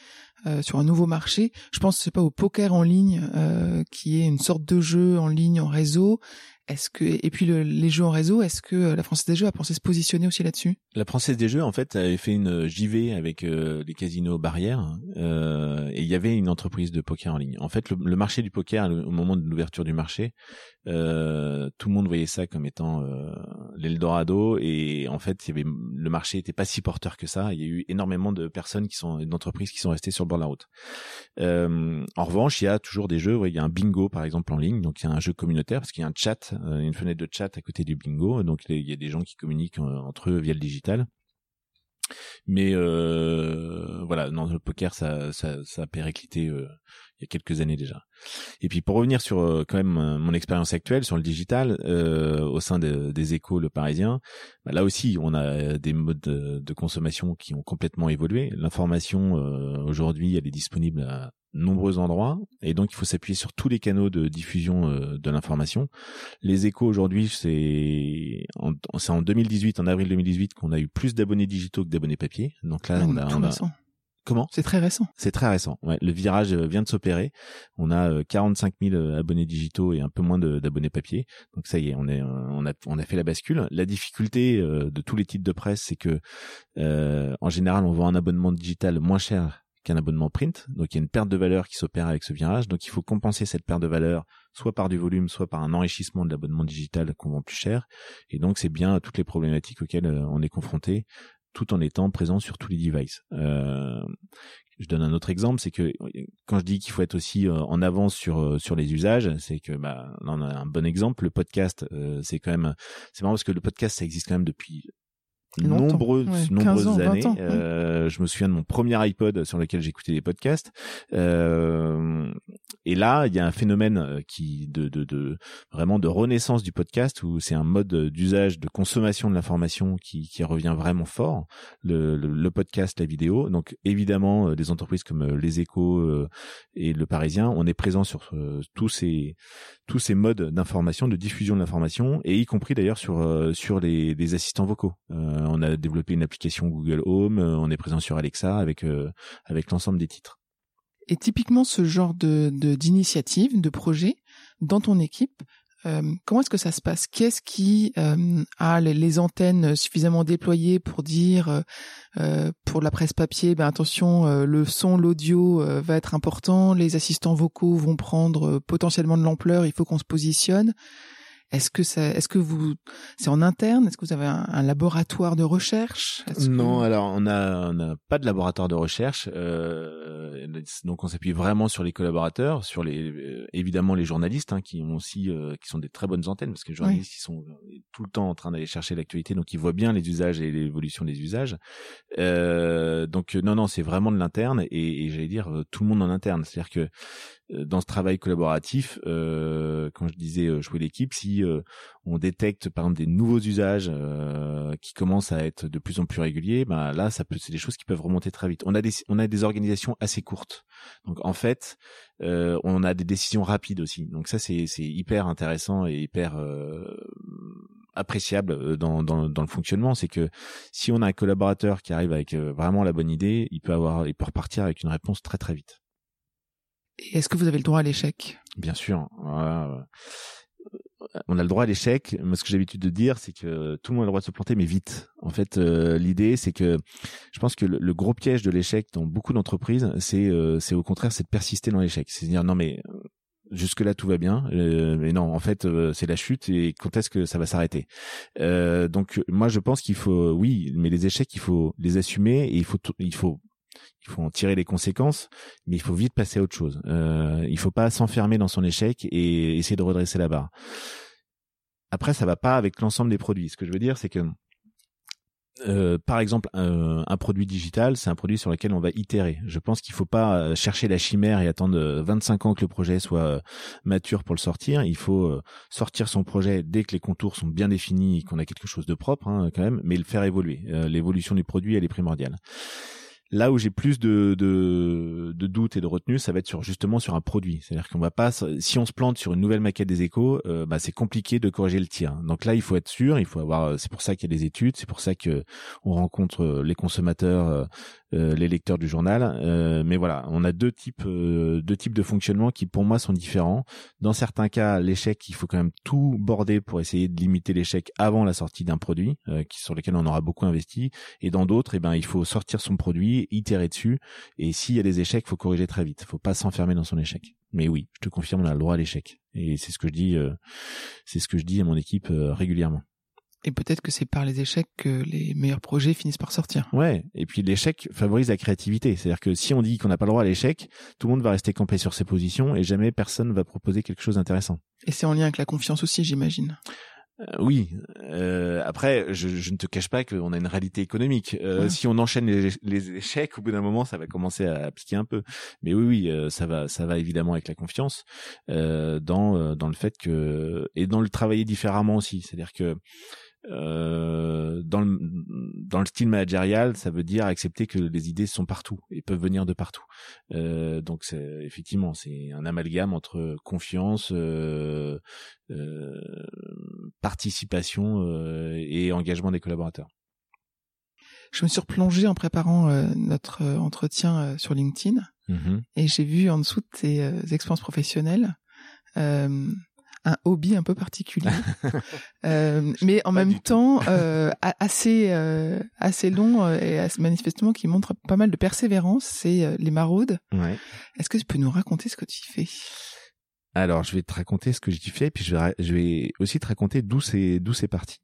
sur un nouveau marché? Je pense, c'est pas, au poker en ligne, qui est une sorte de jeu en ligne, en réseau. Est-ce que et puis les jeux en réseau, est-ce que la Française des Jeux a pensé se positionner aussi là-dessus? La Française des Jeux, en fait, avait fait une JV avec les casinos barrières euh, et il y avait une entreprise de poker en ligne. En fait, le, marché du poker, au moment de l'ouverture du marché, euh, tout le monde voyait ça comme étant euh, l'Eldorado et en fait, y avait le marché était pas si porteur que ça. Il y a eu énormément de personnes qui sont d'entreprises qui sont restées sur le bord de la route. Euh, en revanche, il y a toujours des jeux. il y a un bingo par exemple en ligne, donc il y a un jeu communautaire parce qu'il y a un chat euh, une fenêtre de chat à côté du bingo, donc il y a des gens qui communiquent euh, entre eux via le digital. Mais euh, voilà, dans le poker, ça, ça, ça a périclité il y a quelques années déjà. Et puis pour revenir sur quand même mon expérience actuelle sur le digital au sein des échos le Parisien, bah, là aussi on a des modes de, de consommation qui ont complètement évolué. L'information aujourd'hui elle est disponible à nombreux endroits et donc il faut s'appuyer sur tous les canaux de diffusion euh, de l'information. Les échos aujourd'hui, c'est en, c'est en 2018, en avril 2018 qu'on a eu plus d'abonnés digitaux que d'abonnés papier. Donc là, on a, on a... Comment? C'est très récent. C'est très récent. Ouais, le virage euh, vient de s'opérer. On a 45 euh, 000 abonnés digitaux et un peu moins d'abonnés papier. Donc ça y est, on est, on a, on a fait la bascule. La difficulté de tous les titres de presse, c'est que en général, on vend un abonnement digital moins cher qu'un abonnement print. Donc il y a une perte de valeur qui s'opère avec ce virage. Donc il faut compenser cette perte de valeur soit par du volume, soit par un enrichissement de l'abonnement digital qu'on vend plus cher. Et donc c'est bien toutes les problématiques auxquelles euh, on est confronté tout en étant présent sur tous les devices. Euh, je donne un autre exemple, c'est que quand je dis qu'il faut être aussi euh, en avance sur sur les usages, c'est que bah on a un bon exemple. Le podcast, c'est quand même c'est marrant parce que le podcast ça existe quand même depuis nombreuses nombreuses années. euh, je me souviens de mon premier iPod sur lequel j'écoutais des podcasts. Euh, et là, il y a un phénomène euh, qui de, de, de vraiment de renaissance du podcast où c'est un mode d'usage de consommation de l'information qui, qui revient vraiment fort. Le, le, podcast, la vidéo. Donc évidemment, euh, des entreprises comme euh, les Échos et le Parisien, on est présent sur tous ces tous ces modes d'information, de diffusion de l'information, et y compris d'ailleurs sur sur les, les assistants vocaux. Euh, on a développé une application Google Home, euh, on est présent sur Alexa avec euh, avec l'ensemble des titres. Et typiquement ce genre d'initiative, de, projet dans ton équipe, comment est-ce que ça se passe? Qu'est-ce qui a les, antennes suffisamment déployées pour dire pour la presse papier, ben attention, le son, l'audio va être important, les assistants vocaux vont prendre potentiellement de l'ampleur, il faut qu'on se positionne? Est-ce que ça, est-ce que vous, c'est en interne? Est-ce que vous avez un, laboratoire de recherche? Non, alors on a, on n'a pas de laboratoire de recherche. Euh, donc on s'appuie vraiment sur les collaborateurs, sur les, euh, évidemment les journalistes hein, qui ont aussi, euh, qui sont des très bonnes antennes parce que les journalistes ils sont tout le temps en train d'aller chercher l'actualité, donc ils voient bien les usages et l'évolution des usages. donc non, non, c'est vraiment de l'interne et, et j'allais dire tout le monde en interne. C'est-à-dire que euh, dans ce travail collaboratif, euh, quand je disais euh, jouer l'équipe, si euh, on détecte par exemple des nouveaux usages qui commencent à être de plus en plus réguliers, ben là, ça peut, c'est des choses qui peuvent remonter très vite. On a des, on a des organisations assez courtes, donc en fait, on a des décisions rapides aussi. Donc ça, c'est, c'est hyper intéressant et hyper appréciable dans, dans, dans, le fonctionnement, c'est que si on a un collaborateur qui arrive avec vraiment la bonne idée, il peut avoir, il peut repartir avec une réponse très très vite. Est-ce que vous avez le droit à l'échec? Bien sûr. on a le droit à l'échec. Moi, ce que j'ai l'habitude de dire, c'est que tout le monde a le droit de se planter, mais vite. En fait, euh, l'idée, c'est que je pense que le, gros piège de l'échec dans beaucoup d'entreprises, c'est euh, c'est au contraire, c'est de persister dans l'échec. C'est à dire non mais euh, jusque là tout va bien, mais non, en fait, c'est la chute et quand est-ce que ça va s'arrêter? Donc moi, je pense qu'il faut, oui, mais les échecs, il faut les assumer et il faut il faut il faut en tirer les conséquences, mais il faut vite passer à autre chose. Euh, il faut pas s'enfermer dans son échec et essayer de redresser la barre. Après, ça va pas avec l'ensemble des produits. Ce que je veux dire, c'est que euh, par exemple, un, produit digital, c'est un produit sur lequel on va itérer. Je pense qu'il faut pas euh, chercher la chimère et attendre 25 ans que le projet soit euh, mature pour le sortir. Il faut euh, sortir son projet dès que les contours sont bien définis et qu'on a quelque chose de propre, hein, quand même, mais le faire évoluer. L'évolution du produit, elle est primordiale. Là où j'ai plus de, de, de doutes et de retenue, ça va être sur justement sur un produit. C'est-à-dire qu'on va pas, si on se plante sur une nouvelle maquette des échos, euh, bah, c'est compliqué de corriger le tir. Donc là, il faut être sûr, il faut avoir. C'est pour ça qu'il y a des études, c'est pour ça que on rencontre les consommateurs, euh, les lecteurs du journal. Euh, mais voilà, on a deux types, deux types de fonctionnement qui pour moi sont différents. Dans certains cas, l'échec, il faut quand même tout border pour essayer de limiter l'échec avant la sortie d'un produit, qui sur lequel on aura beaucoup investi. Et dans d'autres, eh ben, il faut sortir son produit itérer dessus. Et s'il y a des échecs, faut corriger très vite. Faut pas s'enfermer dans son échec. Mais oui, je te confirme, on a le droit à l'échec. Et c'est ce que je dis, euh, c'est ce que je dis à mon équipe euh, régulièrement. Et peut-être que c'est par les échecs que les meilleurs projets finissent par sortir. Ouais. Et puis l'échec favorise la créativité. C'est-à-dire que si on dit qu'on n'a pas le droit à l'échec, tout le monde va rester campé sur ses positions et jamais personne va proposer quelque chose d'intéressant. Et c'est en lien avec la confiance aussi, j'imagine. Euh, oui. Euh, après, je, je, ne te cache pas qu'on a une réalité économique. Euh, Si on enchaîne les, les, échecs, au bout d'un moment, ça va commencer à piquer un peu. Mais oui, oui, euh, ça va, ça va évidemment avec la confiance euh, dans dans le fait que et dans le travailler différemment aussi. C'est-à-dire que euh, dans le dans le style managérial, ça veut dire accepter que les idées sont partout et peuvent venir de partout. Euh, donc c'est, effectivement, c'est un amalgame entre confiance, euh, participation et engagement des collaborateurs. Je me suis replongé en préparant notre entretien sur LinkedIn mm-hmm. et j'ai vu en dessous de tes expériences professionnelles un hobby un peu particulier, euh, mais en même temps euh, assez euh, assez long et manifestement qui montre pas mal de persévérance. C'est les maraudes. Ouais. Est-ce que tu peux nous raconter ce que tu fais? Alors, je vais te raconter ce que j'ai fait, puis je vais, je vais aussi te raconter d'où c'est d'où c'est parti.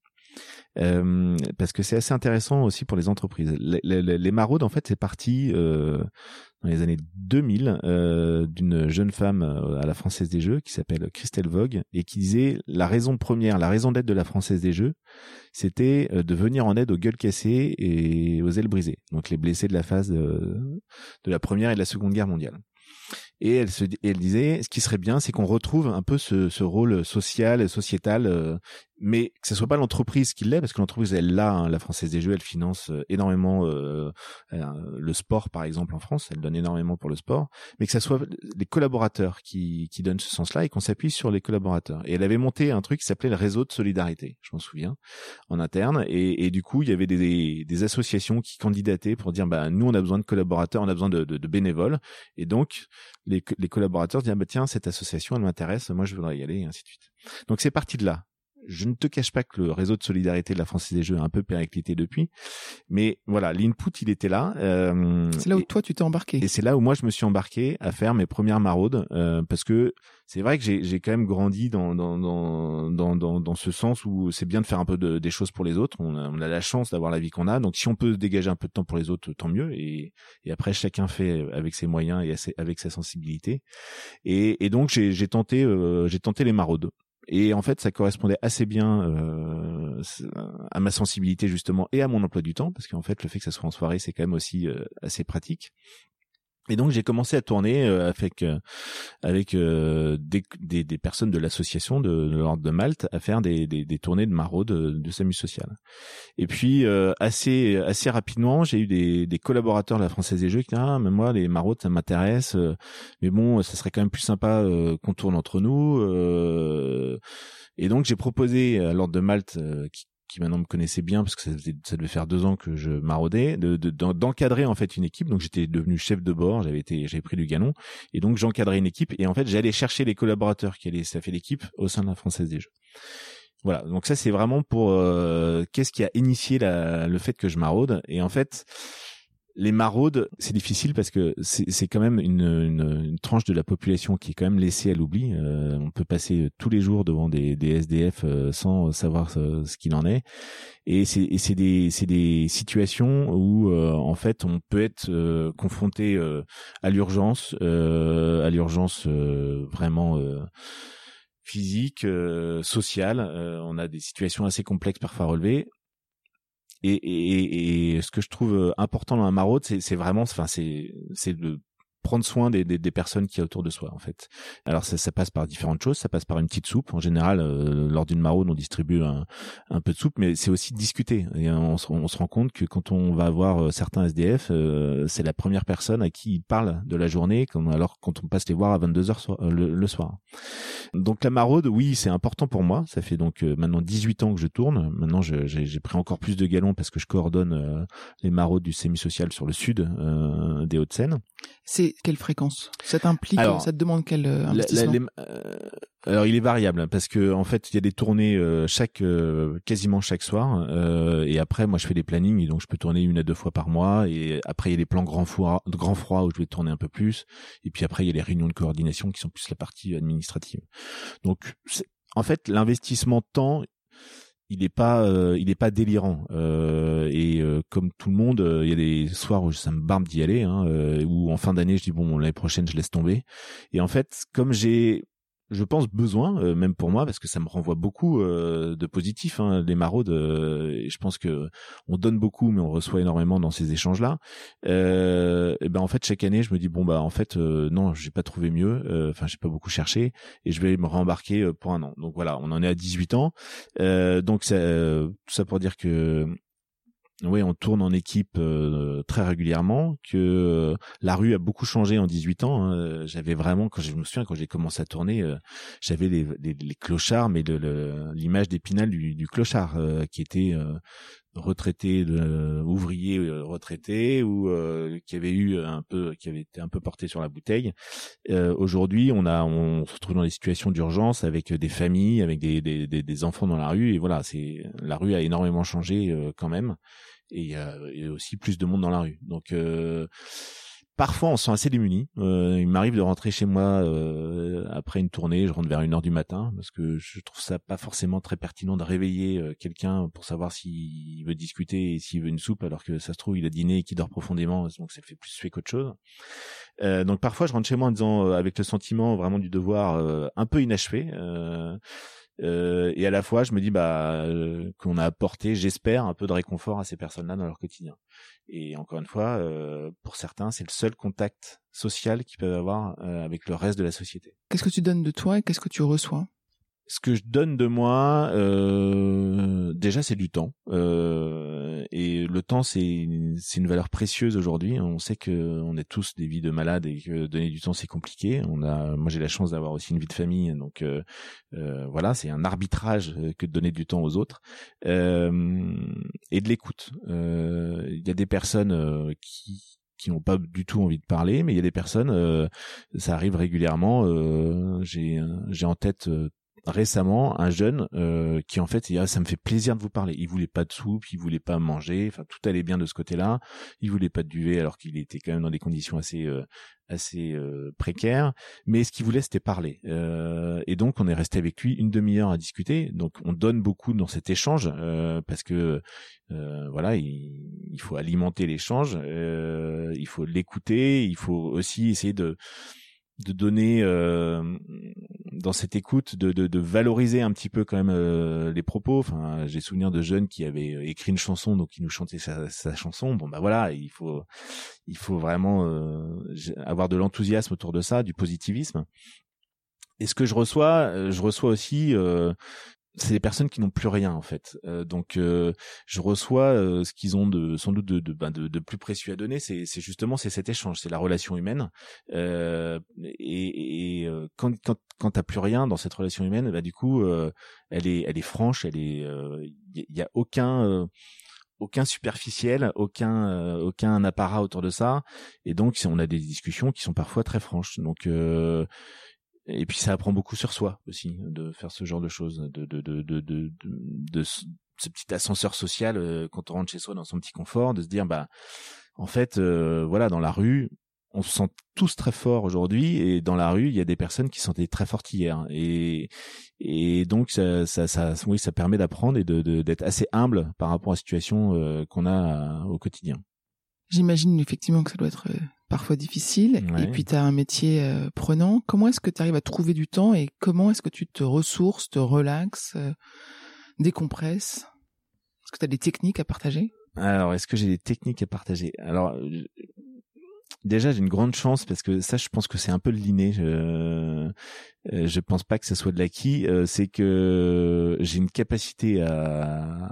Euh, parce que c'est assez intéressant aussi pour les entreprises. Les, les, maraudes, en fait, c'est parti euh, dans les années 2000 euh, d'une jeune femme euh, à la Française des Jeux qui s'appelle Christelle Vogue et qui disait la raison première, la raison d'être de la Française des Jeux, c'était euh, de venir en aide aux gueules cassées et aux ailes brisées, donc les blessés de la phase de, de la première et de la seconde guerre mondiale. Et elle, se, elle disait, ce qui serait bien, c'est qu'on retrouve un peu ce, ce rôle social, sociétal, euh, mais que ce soit pas l'entreprise qui l'est, parce que l'entreprise, elle l'a, hein, la Française des Jeux, elle finance euh, énormément euh, le sport, par exemple, en France, elle donne énormément pour le sport, mais que ce soit les collaborateurs qui, qui donnent ce sens-là et qu'on s'appuie sur les collaborateurs. Et elle avait monté un truc qui s'appelait le réseau de solidarité, je m'en souviens, en interne, et, et, du coup, il y avait des, des, associations qui candidataient pour dire, bah, nous, on a besoin de collaborateurs, on a besoin de, de, bénévoles, et donc, les, les collaborateurs disent ah bah tiens cette association elle m'intéresse moi je voudrais y aller et ainsi de suite. Donc c'est parti de là je ne te cache pas que le réseau de solidarité de la Française des Jeux a un peu périclité depuis, mais voilà, l'input il était là. Euh, c'est là où toi tu t'es embarqué. Et c'est là où moi je me suis embarqué à faire mes premières maraudes, euh, parce que c'est vrai que j'ai quand même grandi dans dans, dans dans dans ce sens où c'est bien de faire un peu de, des choses pour les autres. On a, on a la chance d'avoir la vie qu'on a, donc si on peut dégager un peu de temps pour les autres, tant mieux. Et, et après chacun fait avec ses moyens et avec sa sensibilité. Et, et donc j'ai tenté euh, j'ai tenté les maraudes. Et en fait, ça correspondait assez bien euh, à ma sensibilité justement et à mon emploi du temps, parce qu'en fait, le fait que ça soit en soirée, c'est quand même aussi euh, assez pratique. Et donc j'ai commencé à tourner euh, avec euh, avec euh, des, des, des, personnes de l'association de, de l'ordre de Malte à faire des, des, des tournées de maraude de, de SAMU social. Et puis assez assez rapidement j'ai eu des, des collaborateurs de la Française des Jeux qui disaient ah mais moi les maraudes ça m'intéresse mais bon ça serait quand même plus sympa qu'on tourne entre nous. et donc j'ai proposé à l'ordre de Malte qui qui maintenant me connaissait bien parce que ça, ça devait faire deux ans que je maraudais, de, d'encadrer en fait une équipe. Donc j'étais devenu chef de bord, j'avais été, j'avais pris du galon et donc j'encadrais une équipe et en fait j'allais chercher les collaborateurs qui allaient, ça fait l'équipe au sein de la Française des Jeux. Voilà, donc ça c'est vraiment pour euh, qu'est-ce qui a initié la, le fait que je maraude et en fait les maraudes, c'est difficile parce que c'est quand même une, tranche de la population qui est quand même laissée à l'oubli. Euh, on peut passer tous les jours devant des, des SDF euh, sans savoir ce, qu'il en est. Et c'est des, situations où euh, en fait on peut être confronté à l'urgence, à l'urgence vraiment physique, sociale. on a des situations assez complexes parfois relevées et, et, et, ce que je trouve euh, important dans la maraude, c'est vraiment, enfin, c'est c'est de prendre soin des, des, des, personnes qui y autour de soi en fait. Alors ça, ça, passe par différentes choses, ça passe par une petite soupe. En général, euh, lors d'une maraude, on distribue un, un, peu de soupe, mais c'est aussi discuter. Et on, on, se rend compte que quand on va voir euh, certains SDF, euh, c'est la première personne à qui ils parlent de la journée, comme, alors quand on passe les voir à 22 h le, le, soir. Donc la maraude, oui, c'est important pour moi. Ça fait donc maintenant 18 ans que je tourne. Maintenant, j'ai pris encore plus de galons parce que je coordonne les maraudes du semi-social sur le sud des Hauts-de-Seine. C'est quelle fréquence? Ça t'implique, ça te demande quel euh, investissement? euh, Alors il est variable hein, parce que en fait il y a des tournées euh, chaque quasiment chaque soir et après moi je fais des plannings donc je peux tourner une à deux fois par mois et après il y a les plans grand froid, grand froid où je vais tourner un peu plus et puis après il y a les réunions de coordination qui sont plus la partie administrative. Donc en fait l'investissement temps il est pas euh, il est pas délirant. Euh, et euh, comme tout le monde il y a des soirs où ça me barbe d'y aller hein, où en fin d'année je dis bon l'année prochaine je laisse tomber. Et en fait comme j'ai je pense besoin euh, même pour moi parce que ça me renvoie beaucoup euh, de positif hein, les maraudes euh, je pense que on donne beaucoup mais on reçoit énormément dans ces échanges là et ben en fait chaque année je me dis bon bah en fait non j'ai pas trouvé mieux enfin j'ai pas beaucoup cherché et je vais me rembarquer pour un an. Donc voilà on en est à 18 ans. Donc ça, tout ça pour dire que oui, on tourne en équipe euh, très régulièrement. Que euh, la rue a beaucoup changé en 18 ans. Hein. J'avais vraiment, quand je me souviens, quand j'ai commencé à tourner, euh, j'avais les, clochards, mais l'image d'épinal du, clochard qui était retraité, de, ouvrier retraité ou qui avait eu un peu, qui avait été un peu porté sur la bouteille. Aujourd'hui, on a, on se retrouve dans des situations d'urgence avec des familles, avec des, des, des, enfants dans la rue et voilà, c'est la rue a énormément changé quand même et il y a, aussi plus de monde dans la rue. Donc euh, parfois on se sent assez démuni. Euh, il m'arrive de rentrer chez moi euh, après une tournée, je rentre vers une heure du matin parce que je trouve ça pas forcément très pertinent de réveiller euh, quelqu'un pour savoir s'il veut discuter et s'il veut une soupe alors que ça se trouve il a dîné et qu'il dort profondément donc ça fait plus fait qu'autre chose. Euh, donc parfois je rentre chez moi en disant avec le sentiment vraiment du devoir un peu inachevé. Euh, et à la fois, je me dis bah euh, qu'on a apporté, j'espère, un peu de réconfort à ces personnes-là dans leur quotidien. Et encore une fois, euh, pour certains, c'est le seul contact social qu'ils peuvent avoir avec le reste de la société. Qu'est-ce que tu donnes de toi et qu'est-ce que tu reçois? Ce que je donne de moi, euh, déjà c'est du temps. Euh, et le temps c'est une valeur précieuse aujourd'hui. On sait que on est tous des vies de malades et que donner du temps c'est compliqué. On a, moi j'ai la chance d'avoir aussi une vie de famille, donc euh, euh voilà c'est un arbitrage que de donner du temps aux autres euh, et de l'écoute. Euh, il y a des personnes qui qui n'ont pas du tout envie de parler, mais il y a des personnes, ça arrive régulièrement. j'ai j'ai en tête récemment un jeune euh, qui en fait ça me fait plaisir de vous parler. Il voulait pas de soupe il voulait pas manger. Enfin tout allait bien de ce côté-là. Il voulait pas de duvet alors qu'il était quand même dans des conditions assez euh, assez euh, précaires. Mais ce qu'il voulait c'était parler. Et donc on est resté avec lui une demi-heure à discuter. Donc on donne beaucoup dans cet échange parce que voilà il, il, faut alimenter l'échange il faut l'écouter il faut aussi essayer de de donner euh, dans cette écoute de, de, de, valoriser un petit peu quand même euh, les propos. Enfin j'ai souvenir de jeunes qui avaient euh, écrit une chanson donc qui nous chantaient sa, sa chanson. Bon bah voilà il faut il faut vraiment avoir de l'enthousiasme autour de ça du positivisme. Et ce que je reçois je reçois aussi c'est des personnes qui n'ont plus rien en fait. Euh, donc euh, je reçois euh, ce qu'ils ont de sans doute de de, ben de, de plus précieux à donner, c'est c'est justement c'est cet échange, c'est la relation humaine. et, et quand quand quand t'as plus rien dans cette relation humaine, bah du coup elle est elle est franche, elle est il y, a aucun aucun superficiel, aucun aucun apparat autour de ça, et donc on a des discussions qui sont parfois très franches. Donc et puis ça apprend beaucoup sur soi aussi de faire ce genre de choses, de de de de de, ce, petit ascenseur social euh, quand on rentre chez soi dans son petit confort, de se dire bah en fait euh, voilà dans la rue on se sent tous très forts aujourd'hui et dans la rue il y a des personnes qui se sentaient très fortes hier et et donc ça ça, ça oui ça permet d'apprendre et de d'être assez humble par rapport à la situation euh, qu'on a au quotidien. J'imagine effectivement que ça doit être parfois difficile. Et puis tu as un métier euh, prenant. Comment est-ce que tu arrives à trouver du temps et comment est-ce que tu te ressources, te relaxes, euh, décompresses? Est-ce que tu as des techniques à partager? Alors, est-ce que j'ai des techniques à partager? Alors, déjà j'ai une grande chance parce que ça je pense que c'est un peu le l'inné je euh, je pense pas que ça soit de l'acquis. Euh, c'est que j'ai une capacité à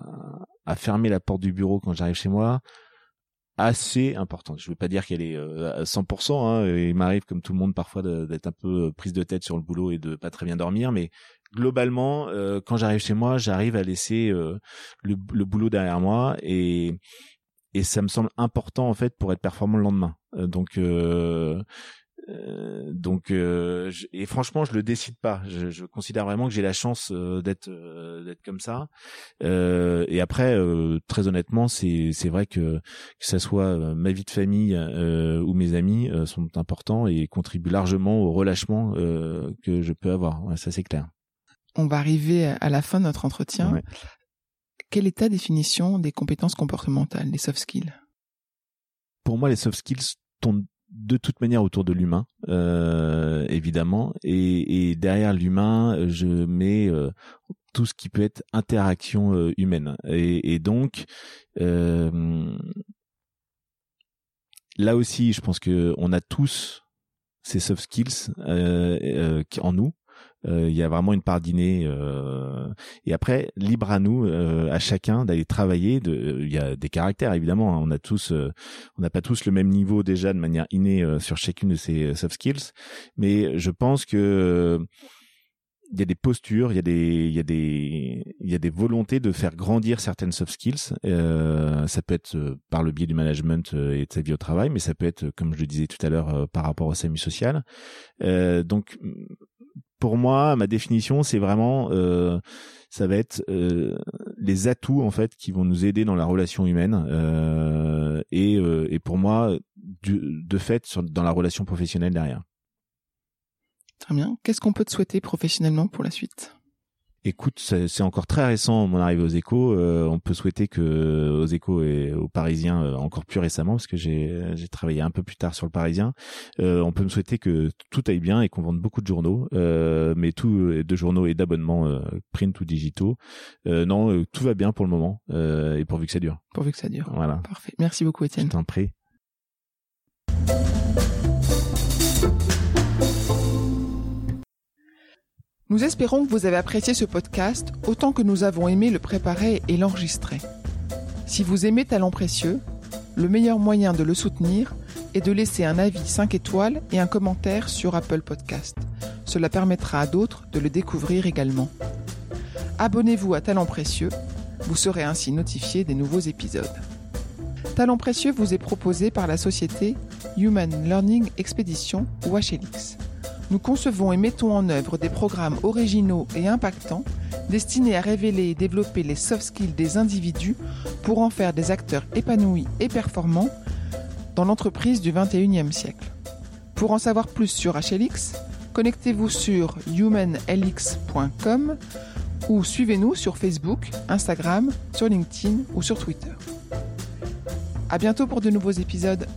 à fermer la porte du bureau quand j'arrive chez moi assez importante. Je veux pas dire qu'elle est à 100%. Hein, il m'arrive comme tout le monde parfois d'être un peu prise de tête sur le boulot et de pas très bien dormir, mais globalement, quand j'arrive chez moi, j'arrive à laisser le, le, boulot derrière moi et et ça me semble important en fait pour être performant le lendemain. Euh, donc euh, euh, donc et franchement je le décide pas. Je, je considère vraiment que j'ai la chance d'être d'être comme ça. Et après très honnêtement c'est c'est vrai que que ça soit ma vie de famille ou mes amis sont importants et contribuent largement au relâchement que je peux avoir. Ça c'est clair. On va arriver à la fin de notre entretien. Quelle est ta définition des compétences comportementales, des soft skills? Pour moi, les soft skills tournent de toute manière autour de l'humain, euh, évidemment, et, derrière l'humain, je mets euh, tout ce qui peut être interaction euh, humaine. Et, donc, là aussi, je pense que on a tous ces soft skills en nous euh, il y a vraiment une part d'inné. Euh, et après, libre à nous, euh, à chacun, d'aller travailler. Il y a des caractères évidemment. Hein. on a tous, on n'a pas tous le même niveau déjà de manière innée sur chacune de ces soft skills. Mais je pense que il y a des postures, il y a des, il y a des, il y a des volontés de faire grandir certaines soft skills. Euh, ça peut être par le biais du management et de sa vie au travail, mais ça peut être, comme je le disais tout à l'heure, par rapport au SAMU social. Euh, donc, pour moi, ma définition, c'est vraiment, euh, ça va être euh, les atouts en fait qui vont nous aider dans la relation humaine euh, et, et pour moi, de fait, dans la relation professionnelle derrière. Très bien. Qu'est-ce qu'on peut te souhaiter professionnellement pour la suite? Écoute, c'est encore très récent mon arrivée aux Échos. Euh, on peut souhaiter que aux Échos et aux Parisiens euh, encore plus récemment, parce que j'ai travaillé un peu plus tard sur le Parisien. Euh, on peut me souhaiter que tout aille bien et qu'on vende beaucoup de journaux, mais tout de journaux et d'abonnements print ou digitaux. non, tout va bien pour le moment et pourvu que ça dure. Pourvu que ça dure. Voilà. Parfait. Merci beaucoup, Étienne. Je t'en prie. Nous espérons que vous avez apprécié ce podcast autant que nous avons aimé le préparer et l'enregistrer. Si vous aimez Talent Précieux, le meilleur moyen de le soutenir est de laisser un avis 5 étoiles et un commentaire sur Apple Podcast. Cela permettra à d'autres de le découvrir également. Abonnez-vous à Talent Précieux, vous serez ainsi notifié des nouveaux épisodes. Talent Précieux vous est proposé par la société Human Learning Expedition ou HLX nous concevons et mettons en œuvre des programmes originaux et impactants destinés à révéler et développer les soft skills des individus pour en faire des acteurs épanouis et performants dans l'entreprise du 21e siècle. Pour en savoir plus sur HLX, connectez-vous sur humanlx.com ou suivez-nous sur Facebook, Instagram, sur LinkedIn ou sur Twitter. À bientôt pour de nouveaux épisodes.